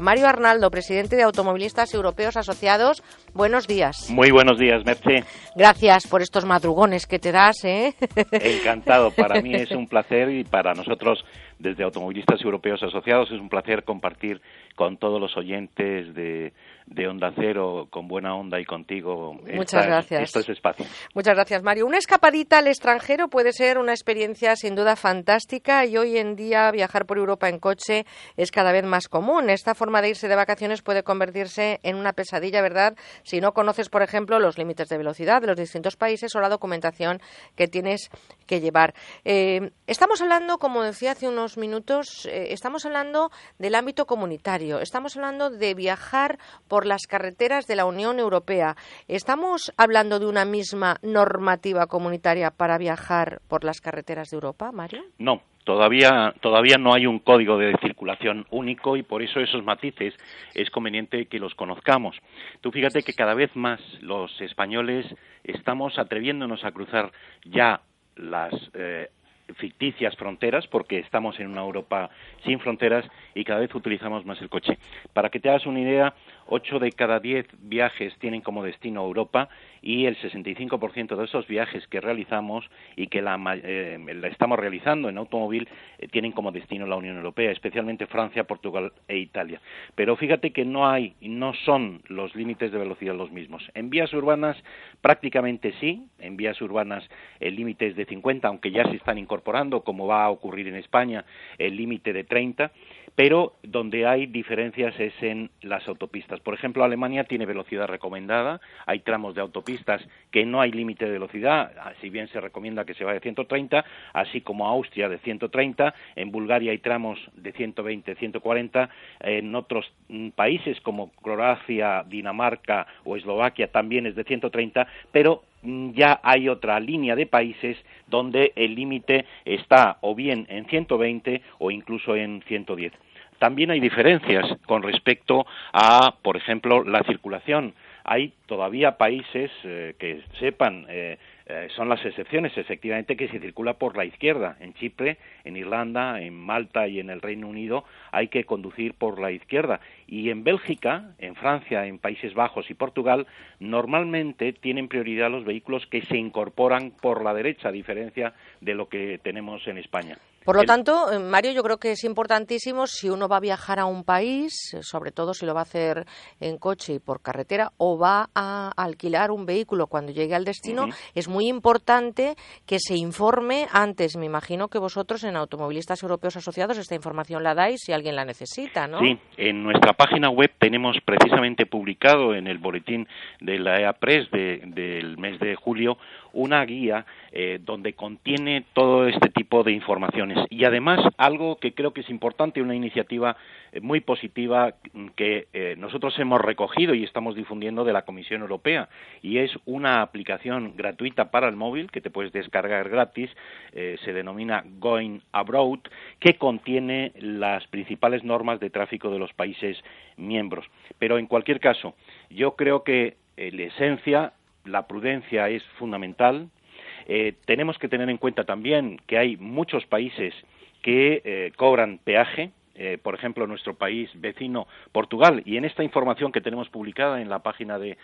Mario Arnaldo, presidente de Automovilistas Europeos Asociados, buenos días. Muy buenos días, Merce. Gracias por estos madrugones que te das. ¿eh? Encantado, para mí es un placer y para nosotros desde Automovilistas Europeos Asociados es un placer compartir con todos los oyentes de, de Onda Cero, con buena onda y contigo. Muchas gracias. Estos espacios. Muchas gracias, Mario. Una escapadita al extranjero puede ser una experiencia sin duda fantástica y hoy en día viajar por Europa en coche es cada vez más común. Esta forma de irse de vacaciones puede convertirse en una pesadilla, ¿verdad? Si no conoces, por ejemplo, los límites de velocidad de los distintos países o la documentación que tienes que llevar. Eh, estamos hablando, como decía hace unos minutos, eh, estamos hablando del ámbito comunitario, estamos hablando de viajar por las carreteras de la Unión Europea. ¿Estamos hablando de una misma normativa comunitaria para viajar por las carreteras de Europa, Mario? No, Todavía, todavía no hay un código de circulación único y por eso esos matices es conveniente que los conozcamos. Tú fíjate que cada vez más los españoles estamos atreviéndonos a cruzar ya las eh, ficticias fronteras, porque estamos en una Europa sin fronteras y cada vez utilizamos más el coche. Para que te hagas una idea, ocho de cada diez viajes tienen como destino Europa y el 65% de esos viajes que realizamos y que la, eh, estamos realizando en automóvil eh, tienen como destino la Unión Europea, especialmente Francia, Portugal e Italia. Pero fíjate que no hay, no son los límites de velocidad los mismos. En vías urbanas prácticamente sí, en vías urbanas el límite es de 50, aunque ya se están incorporando, como va a ocurrir en España, el límite de 30 pero donde hay diferencias es en las autopistas. Por ejemplo, Alemania tiene velocidad recomendada, hay tramos de autopistas que no hay límite de velocidad, si bien se recomienda que se vaya de 130, así como Austria de 130, en Bulgaria hay tramos de 120, 140, en otros mm, países como Croacia, Dinamarca o Eslovaquia también es de 130, pero ya hay otra línea de países donde el límite está o bien en 120 o incluso en 110. También hay diferencias con respecto a, por ejemplo, la circulación. Hay todavía países eh, que sepan eh, eh, son las excepciones, efectivamente, que se circula por la izquierda. En Chipre, en Irlanda, en Malta y en el Reino Unido hay que conducir por la izquierda. Y en Bélgica, en Francia, en Países Bajos y Portugal, normalmente tienen prioridad los vehículos que se incorporan por la derecha, a diferencia de lo que tenemos en España. Por lo tanto, eh, Mario, yo creo que es importantísimo si uno va a viajar a un país, eh, sobre todo si lo va a hacer en coche y por carretera, o va a alquilar un vehículo cuando llegue al destino, es muy importante que se informe antes. Me imagino que vosotros en Automovilistas Europeos Asociados esta información la dais si alguien la necesita, ¿no? Sí, en nuestra página web tenemos precisamente publicado en el boletín de la EA Press del mes de julio una guía eh, donde contiene todo este tipo de informaciones y además algo que creo que es importante, una iniciativa eh, muy positiva que eh, nosotros hemos recogido y estamos difundiendo de la Comisión Europea y es una aplicación gratuita para el móvil que te puedes descargar gratis, se denomina Going Abroad, que contiene las principales normas de tráfico de los países miembros. Pero en cualquier caso, yo creo que la esencia la prudencia es fundamental. Eh, tenemos que tener en cuenta también que hay muchos países que eh, cobran peaje, eh, por ejemplo, nuestro país vecino Portugal. Y en esta información que tenemos publicada en la página de,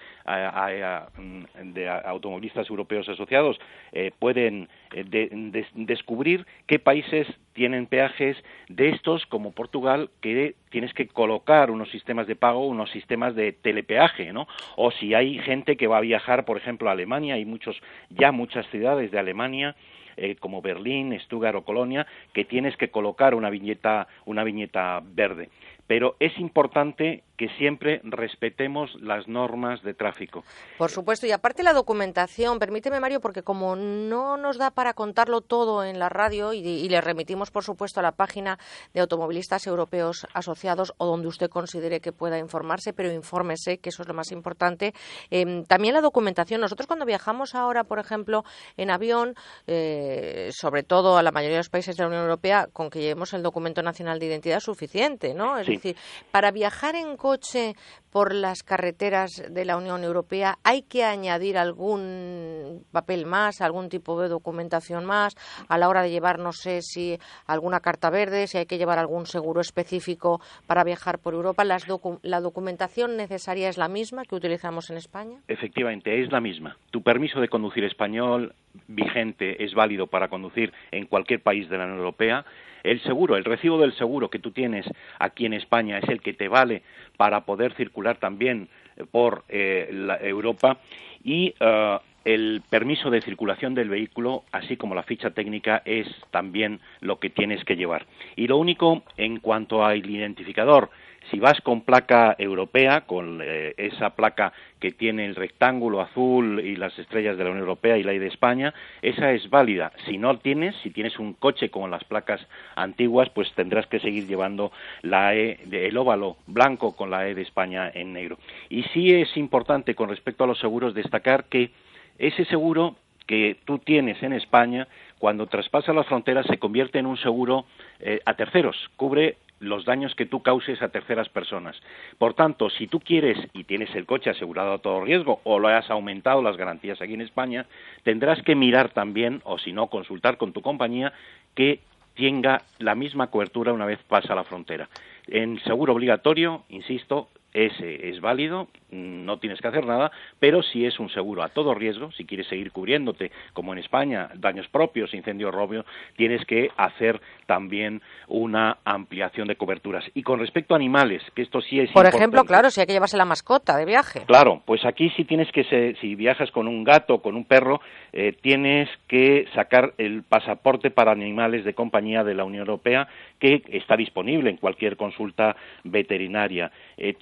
Automovilistas Europeos Asociados, eh, pueden eh, descubrir qué países tienen peajes de estos, como Portugal, que tienes que colocar unos sistemas de pago, unos sistemas de telepeaje, ¿no? O si hay gente que va a viajar, por ejemplo, a Alemania, hay muchos, ya muchas ciudades de Alemania eh, como Berlín, Stuttgart o Colonia, que tienes que colocar una viñeta, una viñeta verde. Pero es importante que siempre respetemos las normas de tráfico. Por supuesto, y aparte la documentación, permíteme Mario, porque como no nos da para contarlo todo en la radio y, le remitimos, por supuesto, a la página de automovilistas europeos asociados o donde usted considere que pueda informarse, pero infórmese, que eso es lo más importante. Em, también la documentación. Nosotros cuando viajamos ahora, por ejemplo, en avión, eh, sobre todo a la mayoría de los países de la Unión Europea, con que llevemos el documento nacional de identidad es suficiente, ¿no? Es decir, para viajar en coche por las carreteras de la Unión Europea, ¿hay que añadir algún papel más, algún tipo de documentación más a la hora de llevar, no sé si alguna carta verde, si hay que llevar algún seguro específico para viajar por Europa? ¿La documentación necesaria es la misma que utilizamos en España? Efectivamente, es la misma. Tu permiso de conducir español vigente es válido para conducir en cualquier país de la Unión Europea el seguro, el recibo del seguro que tú tienes aquí en España es el que te vale para poder circular también eh, por eh, Europa. Y eh, el permiso de circulación del vehículo, así como la ficha técnica, es también lo que tienes que llevar. Y lo único en cuanto al identificador si vas con placa europea, con eh, esa placa que tiene el rectángulo azul y las estrellas de la Unión Europea y la I de España, esa es válida. Si no tienes, si tienes un coche con las placas antiguas, pues tendrás que seguir llevando la E, el óvalo blanco con la E de España en negro. Y sí es importante con respecto a los seguros destacar que ese seguro que tú tienes en España, cuando traspasa las fronteras, se convierte en un seguro eh, a terceros, cubre los daños que tú causes a terceras personas. Por tanto, si tú quieres y tienes el coche asegurado a todo riesgo o lo has aumentado las garantías aquí en España, tendrás que mirar también, o si no, consultar con tu compañía que tenga la misma cobertura una vez pasa la frontera. En seguro obligatorio, insisto, ese es válido, no tienes que hacer nada, pero si es un seguro a todo riesgo, si quieres seguir cubriéndote, como en España, daños propios, incendios, robio, tienes que hacer también una ampliación de coberturas. Y con respecto a animales, que esto sí es Por ejemplo, claro, si hay que llevarse la mascota de viaje. Claro, pues aquí sí tienes que, si viajas con un gato, con un perro, eh, tienes que sacar el pasaporte para animales de compañía de la Unión Europea, que está disponible en cualquier consulta veterinaria. Eh,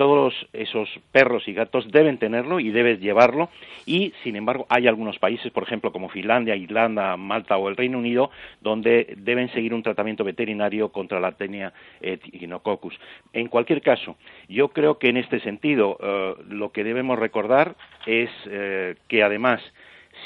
esos perros y gatos deben tenerlo y debes llevarlo y, sin embargo, hay algunos países, por ejemplo, como Finlandia, Irlanda, Malta o el Reino Unido, donde deben seguir un tratamiento veterinario contra la tenia echinococcus. En cualquier caso, yo creo que en este sentido eh, lo que debemos recordar es eh, que además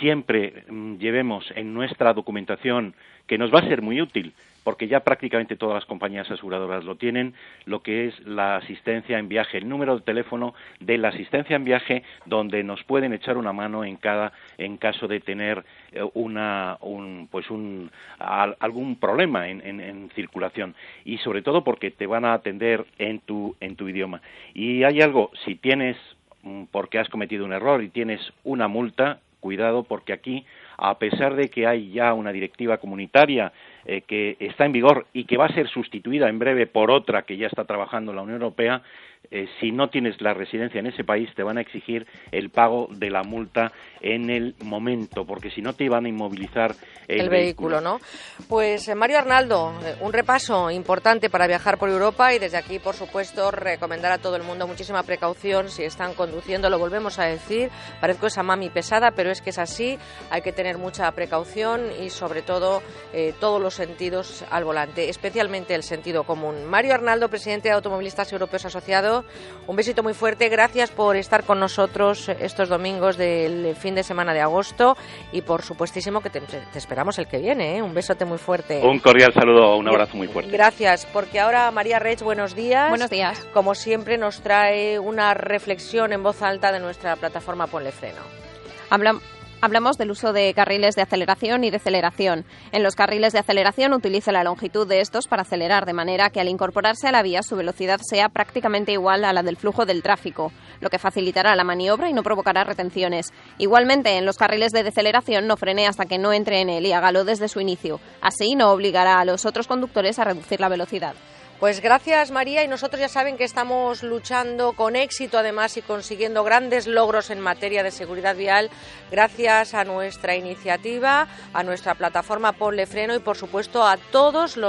siempre mm, llevemos en nuestra documentación que nos va a ser muy útil porque ya prácticamente todas las compañías aseguradoras lo tienen, lo que es la asistencia en viaje, el número de teléfono de la asistencia en viaje, donde nos pueden echar una mano en cada, en caso de tener eh, una, un, pues un, algún problema en, en, circulación y sobre todo porque te van a atender en tu, en tu idioma. Y hay algo, si tienes, mm, porque has cometido un error y tienes una multa, cuidado porque aquí, a pesar de que hay ya una directiva comunitaria eh, que está en vigor y que va a ser sustituida en breve por otra que ya está trabajando en la Unión Europea, eh, si no tienes la residencia en ese país, te van a exigir el pago de la multa en el momento, porque si no te van a inmovilizar el, vehículo. ¿no? Pues eh, Mario Arnaldo, eh, un repaso importante para viajar por Europa y desde aquí, por supuesto, recomendar a todo el mundo muchísima precaución si están conduciendo. Lo volvemos a decir, parezco esa mami pesada, pero es que es así. Hay que tener mucha precaución y, sobre todo, todos los sentidos al volante, especialmente el sentido común. Mario Arnaldo, presidente de Automovilistas Europeos Asociados un besito muy fuerte. Gracias por estar con nosotros estos domingos del fin de semana de agosto y por supuestísimo que te, esperamos el que viene. ¿eh? Un besote muy fuerte. Un cordial saludo, un abrazo muy fuerte. Gracias, porque ahora María Rech, buenos días. Buenos días. Como siempre nos trae una reflexión en voz alta de nuestra plataforma Ponle Freno. Hablamos Hablamos del uso de carriles de aceleración y deceleración. En los carriles de aceleración utiliza la longitud de estos para acelerar de manera que al incorporarse a la vía su velocidad sea prácticamente igual a la del flujo del tráfico, lo que facilitará la maniobra y no provocará retenciones. Igualmente, en los carriles de deceleración no frene hasta que no entre en él y hágalo desde su inicio. Así no obligará a los otros conductores a reducir la velocidad. Pues gracias María y nosotros ya saben que estamos luchando con éxito además y consiguiendo grandes logros en materia de seguridad vial gracias a nuestra iniciativa, a nuestra plataforma Ponle Freno y por supuesto a todos los